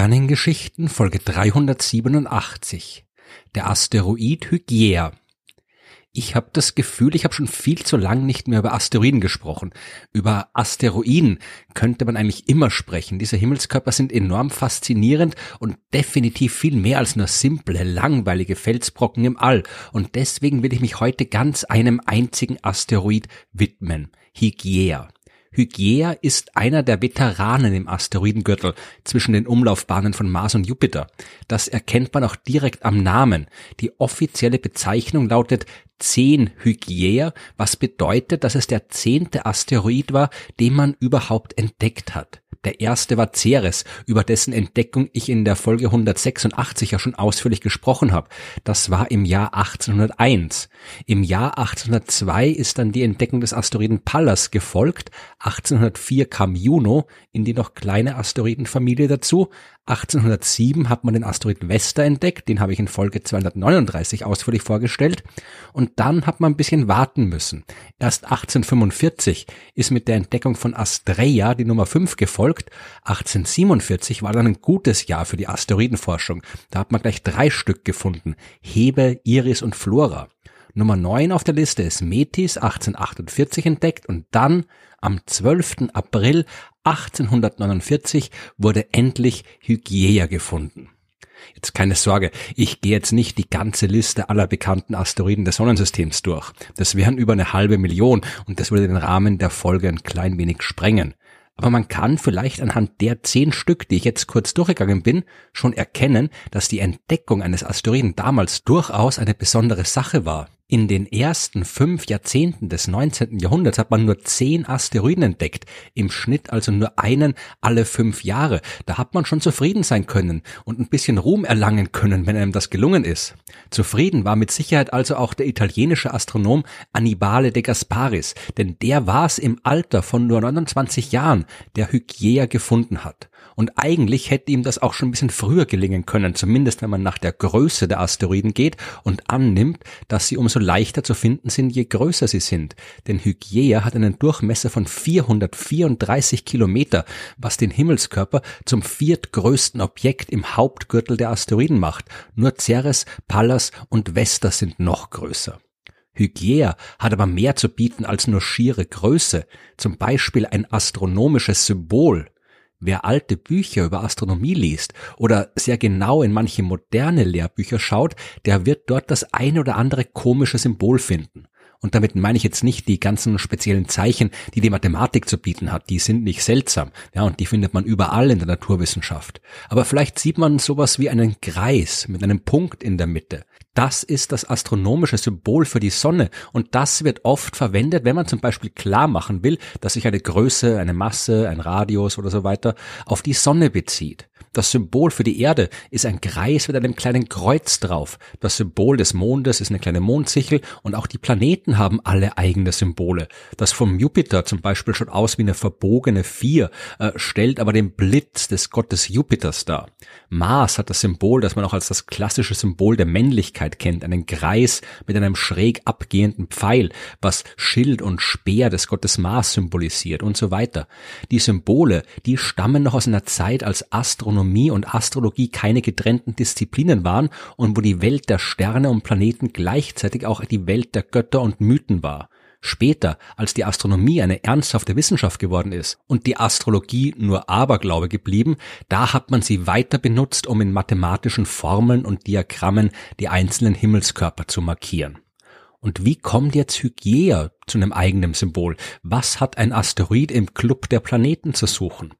Sternengeschichten Folge 387. Der Asteroid Hygiea. Ich habe das Gefühl, ich habe schon viel zu lang nicht mehr über Asteroiden gesprochen. Über Asteroiden könnte man eigentlich immer sprechen. Diese Himmelskörper sind enorm faszinierend und definitiv viel mehr als nur simple, langweilige Felsbrocken im All. Und deswegen will ich mich heute ganz einem einzigen Asteroid widmen. Hygiea. Hygiea ist einer der Veteranen im Asteroidengürtel zwischen den Umlaufbahnen von Mars und Jupiter. Das erkennt man auch direkt am Namen. Die offizielle Bezeichnung lautet 10 Hygiea, was bedeutet, dass es der zehnte Asteroid war, den man überhaupt entdeckt hat. Der erste war Ceres, über dessen Entdeckung ich in der Folge 186 ja schon ausführlich gesprochen habe. Das war im Jahr 1801. Im Jahr 1802 ist dann die Entdeckung des Asteroiden Pallas gefolgt. 1804 kam Juno in die noch kleine Asteroidenfamilie dazu. 1807 hat man den Asteroid Vesta entdeckt, den habe ich in Folge 239 ausführlich vorgestellt. Und dann hat man ein bisschen warten müssen. Erst 1845 ist mit der Entdeckung von Astrea die Nummer 5 gefolgt. 1847 war dann ein gutes Jahr für die Asteroidenforschung. Da hat man gleich drei Stück gefunden. Hebe, Iris und Flora. Nummer 9 auf der Liste ist Metis 1848 entdeckt und dann am 12. April 1849 wurde endlich Hygiea gefunden. Jetzt keine Sorge, ich gehe jetzt nicht die ganze Liste aller bekannten Asteroiden des Sonnensystems durch. Das wären über eine halbe Million und das würde den Rahmen der Folge ein klein wenig sprengen. Aber man kann vielleicht anhand der zehn Stück, die ich jetzt kurz durchgegangen bin, schon erkennen, dass die Entdeckung eines Asteroiden damals durchaus eine besondere Sache war. In den ersten fünf Jahrzehnten des 19. Jahrhunderts hat man nur zehn Asteroiden entdeckt, im Schnitt also nur einen alle fünf Jahre. Da hat man schon zufrieden sein können und ein bisschen Ruhm erlangen können, wenn einem das gelungen ist. Zufrieden war mit Sicherheit also auch der italienische Astronom Annibale de Gasparis, denn der war es im Alter von nur 29 Jahren, der Hygiea gefunden hat. Und eigentlich hätte ihm das auch schon ein bisschen früher gelingen können, zumindest wenn man nach der Größe der Asteroiden geht und annimmt, dass sie umso leichter zu finden sind, je größer sie sind. Denn Hygiea hat einen Durchmesser von 434 Kilometer, was den Himmelskörper zum viertgrößten Objekt im Hauptgürtel der Asteroiden macht. Nur Ceres, Pallas und Vesta sind noch größer. Hygiea hat aber mehr zu bieten als nur schiere Größe, zum Beispiel ein astronomisches Symbol. Wer alte Bücher über Astronomie liest oder sehr genau in manche moderne Lehrbücher schaut, der wird dort das eine oder andere komische Symbol finden. Und damit meine ich jetzt nicht die ganzen speziellen Zeichen, die die Mathematik zu bieten hat. Die sind nicht seltsam. Ja, und die findet man überall in der Naturwissenschaft. Aber vielleicht sieht man sowas wie einen Kreis mit einem Punkt in der Mitte. Das ist das astronomische Symbol für die Sonne und das wird oft verwendet, wenn man zum Beispiel klar machen will, dass sich eine Größe, eine Masse, ein Radius oder so weiter auf die Sonne bezieht. Das Symbol für die Erde ist ein Kreis mit einem kleinen Kreuz drauf. Das Symbol des Mondes ist eine kleine Mondsichel und auch die Planeten haben alle eigene Symbole. Das vom Jupiter zum Beispiel schaut aus wie eine verbogene Vier, äh, stellt aber den Blitz des Gottes Jupiters dar. Mars hat das Symbol, das man auch als das klassische Symbol der Männlichkeit kennt, einen Kreis mit einem schräg abgehenden Pfeil, was Schild und Speer des Gottes Mars symbolisiert und so weiter. Die Symbole, die stammen noch aus einer Zeit, als Astronomie Astronomie und Astrologie keine getrennten Disziplinen waren und wo die Welt der Sterne und Planeten gleichzeitig auch die Welt der Götter und Mythen war. Später, als die Astronomie eine ernsthafte Wissenschaft geworden ist und die Astrologie nur Aberglaube geblieben, da hat man sie weiter benutzt, um in mathematischen Formeln und Diagrammen die einzelnen Himmelskörper zu markieren. Und wie kommt jetzt Hygiea zu einem eigenen Symbol? Was hat ein Asteroid im Club der Planeten zu suchen?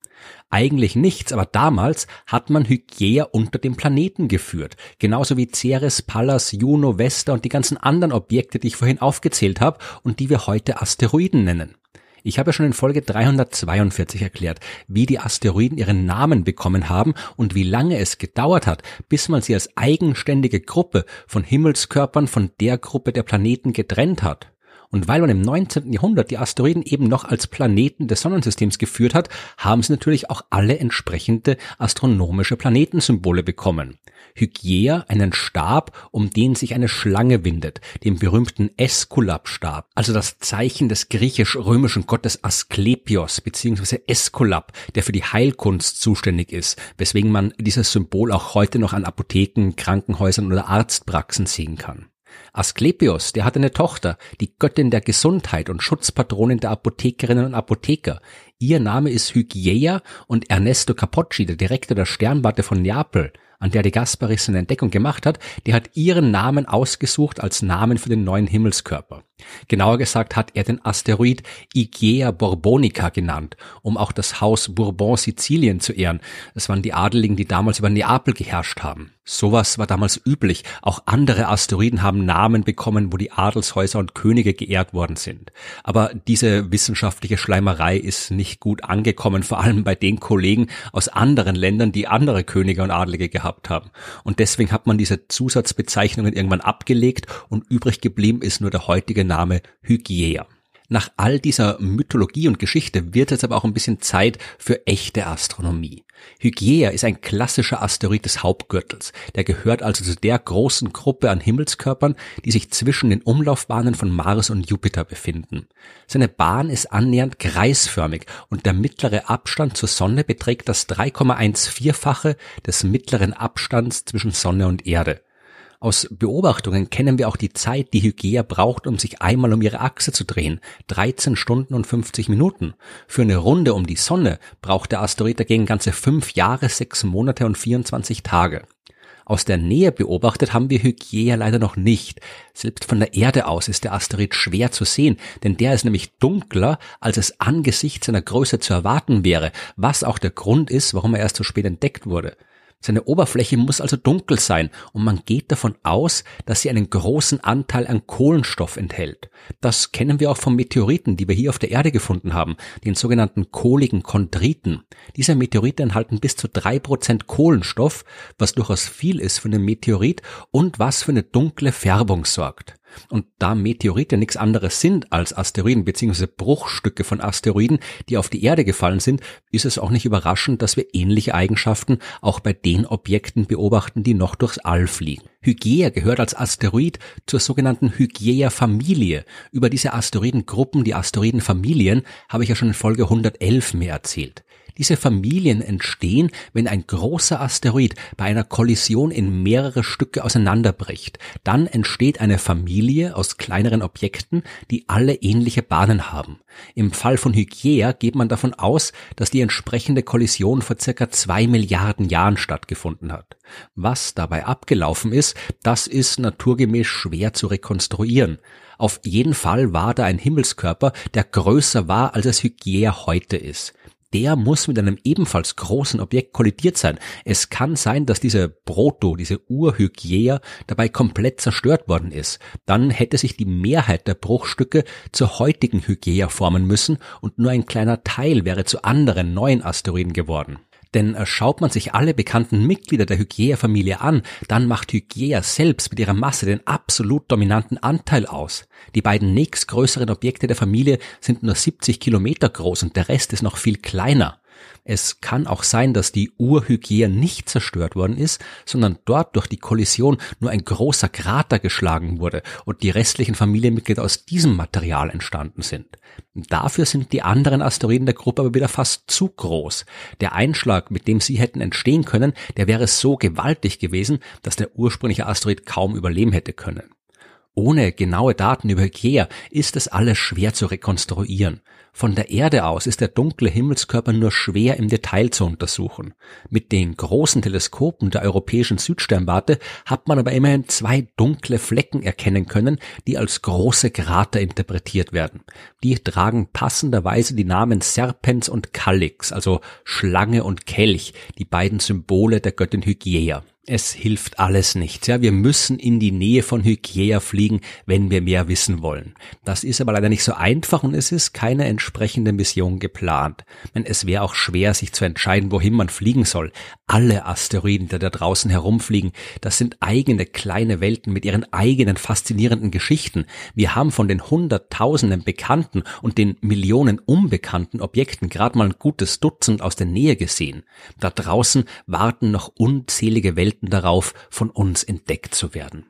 Eigentlich nichts, aber damals hat man Hygiea unter dem Planeten geführt. Genauso wie Ceres, Pallas, Juno, Vesta und die ganzen anderen Objekte, die ich vorhin aufgezählt habe und die wir heute Asteroiden nennen. Ich habe ja schon in Folge 342 erklärt, wie die Asteroiden ihren Namen bekommen haben und wie lange es gedauert hat, bis man sie als eigenständige Gruppe von Himmelskörpern von der Gruppe der Planeten getrennt hat. Und weil man im 19. Jahrhundert die Asteroiden eben noch als Planeten des Sonnensystems geführt hat, haben sie natürlich auch alle entsprechende astronomische Planetensymbole bekommen. Hygiea einen Stab, um den sich eine Schlange windet, den berühmten Eskulap-Stab, also das Zeichen des griechisch-römischen Gottes Asklepios bzw. Eskulap, der für die Heilkunst zuständig ist, weswegen man dieses Symbol auch heute noch an Apotheken, Krankenhäusern oder Arztpraxen sehen kann. Asklepios, der hatte eine Tochter, die Göttin der Gesundheit und Schutzpatronin der Apothekerinnen und Apotheker. Ihr Name ist Hygieia und Ernesto Capocci, der Direktor der Sternwarte von Neapel, an der die Gasparis seine Entdeckung gemacht hat, der hat ihren Namen ausgesucht als Namen für den neuen Himmelskörper. Genauer gesagt hat er den Asteroid Igea Borbonica genannt, um auch das Haus Bourbon Sizilien zu ehren. Es waren die Adeligen, die damals über Neapel geherrscht haben. Sowas war damals üblich. Auch andere Asteroiden haben Namen bekommen, wo die Adelshäuser und Könige geehrt worden sind. Aber diese wissenschaftliche Schleimerei ist nicht gut angekommen, vor allem bei den Kollegen aus anderen Ländern, die andere Könige und Adelige gehabt haben. Und deswegen hat man diese Zusatzbezeichnungen irgendwann abgelegt und übrig geblieben ist nur der heutige Name Hygiea. Nach all dieser Mythologie und Geschichte wird es aber auch ein bisschen Zeit für echte Astronomie. Hygiea ist ein klassischer Asteroid des Hauptgürtels. Der gehört also zu der großen Gruppe an Himmelskörpern, die sich zwischen den Umlaufbahnen von Mars und Jupiter befinden. Seine Bahn ist annähernd kreisförmig und der mittlere Abstand zur Sonne beträgt das 3,14-fache des mittleren Abstands zwischen Sonne und Erde. Aus Beobachtungen kennen wir auch die Zeit, die Hygieia braucht, um sich einmal um ihre Achse zu drehen. 13 Stunden und 50 Minuten. Für eine Runde um die Sonne braucht der Asteroid dagegen ganze fünf Jahre, sechs Monate und 24 Tage. Aus der Nähe beobachtet haben wir Hygieia leider noch nicht. Selbst von der Erde aus ist der Asteroid schwer zu sehen, denn der ist nämlich dunkler, als es angesichts seiner Größe zu erwarten wäre, was auch der Grund ist, warum er erst so spät entdeckt wurde. Seine Oberfläche muss also dunkel sein und man geht davon aus, dass sie einen großen Anteil an Kohlenstoff enthält. Das kennen wir auch von Meteoriten, die wir hier auf der Erde gefunden haben, den sogenannten kohligen Chondriten. Diese Meteorite enthalten bis zu drei Prozent Kohlenstoff, was durchaus viel ist für einen Meteorit und was für eine dunkle Färbung sorgt. Und da Meteorite nichts anderes sind als Asteroiden bzw. Bruchstücke von Asteroiden, die auf die Erde gefallen sind, ist es auch nicht überraschend, dass wir ähnliche Eigenschaften auch bei den Objekten beobachten, die noch durchs All fliegen. Hygieia gehört als Asteroid zur sogenannten Hygieia-Familie. Über diese Asteroidengruppen, die Asteroidenfamilien, habe ich ja schon in Folge 111 mehr erzählt. Diese Familien entstehen, wenn ein großer Asteroid bei einer Kollision in mehrere Stücke auseinanderbricht. Dann entsteht eine Familie aus kleineren Objekten, die alle ähnliche Bahnen haben. Im Fall von Hygieia geht man davon aus, dass die entsprechende Kollision vor circa zwei Milliarden Jahren stattgefunden hat. Was dabei abgelaufen ist, das ist naturgemäß schwer zu rekonstruieren. Auf jeden Fall war da ein Himmelskörper, der größer war, als es Hygieia heute ist der muss mit einem ebenfalls großen Objekt kollidiert sein. Es kann sein, dass diese Proto, diese Urhygiea dabei komplett zerstört worden ist. Dann hätte sich die Mehrheit der Bruchstücke zur heutigen Hygiea formen müssen und nur ein kleiner Teil wäre zu anderen neuen Asteroiden geworden. Denn äh, schaut man sich alle bekannten Mitglieder der Hygieia-Familie an, dann macht Hygieia selbst mit ihrer Masse den absolut dominanten Anteil aus. Die beiden nächstgrößeren Objekte der Familie sind nur 70 Kilometer groß und der Rest ist noch viel kleiner. Es kann auch sein, dass die Urhygier nicht zerstört worden ist, sondern dort durch die Kollision nur ein großer Krater geschlagen wurde und die restlichen Familienmitglieder aus diesem Material entstanden sind. Dafür sind die anderen Asteroiden der Gruppe aber wieder fast zu groß. Der Einschlag, mit dem sie hätten entstehen können, der wäre so gewaltig gewesen, dass der ursprüngliche Asteroid kaum überleben hätte können. Ohne genaue Daten über Ikea ist es alles schwer zu rekonstruieren. Von der Erde aus ist der dunkle Himmelskörper nur schwer im Detail zu untersuchen. Mit den großen Teleskopen der europäischen Südsternwarte hat man aber immerhin zwei dunkle Flecken erkennen können, die als große Krater interpretiert werden. Die tragen passenderweise die Namen Serpens und Calyx, also Schlange und Kelch, die beiden Symbole der Göttin Hygieia. Es hilft alles nichts. Ja, wir müssen in die Nähe von Hygiea fliegen, wenn wir mehr wissen wollen. Das ist aber leider nicht so einfach und es ist keine entsprechende Mission geplant. Denn es wäre auch schwer, sich zu entscheiden, wohin man fliegen soll. Alle Asteroiden, die da draußen herumfliegen, das sind eigene kleine Welten mit ihren eigenen faszinierenden Geschichten. Wir haben von den Hunderttausenden bekannten und den Millionen unbekannten Objekten gerade mal ein gutes Dutzend aus der Nähe gesehen. Da draußen warten noch unzählige Welten darauf, von uns entdeckt zu werden.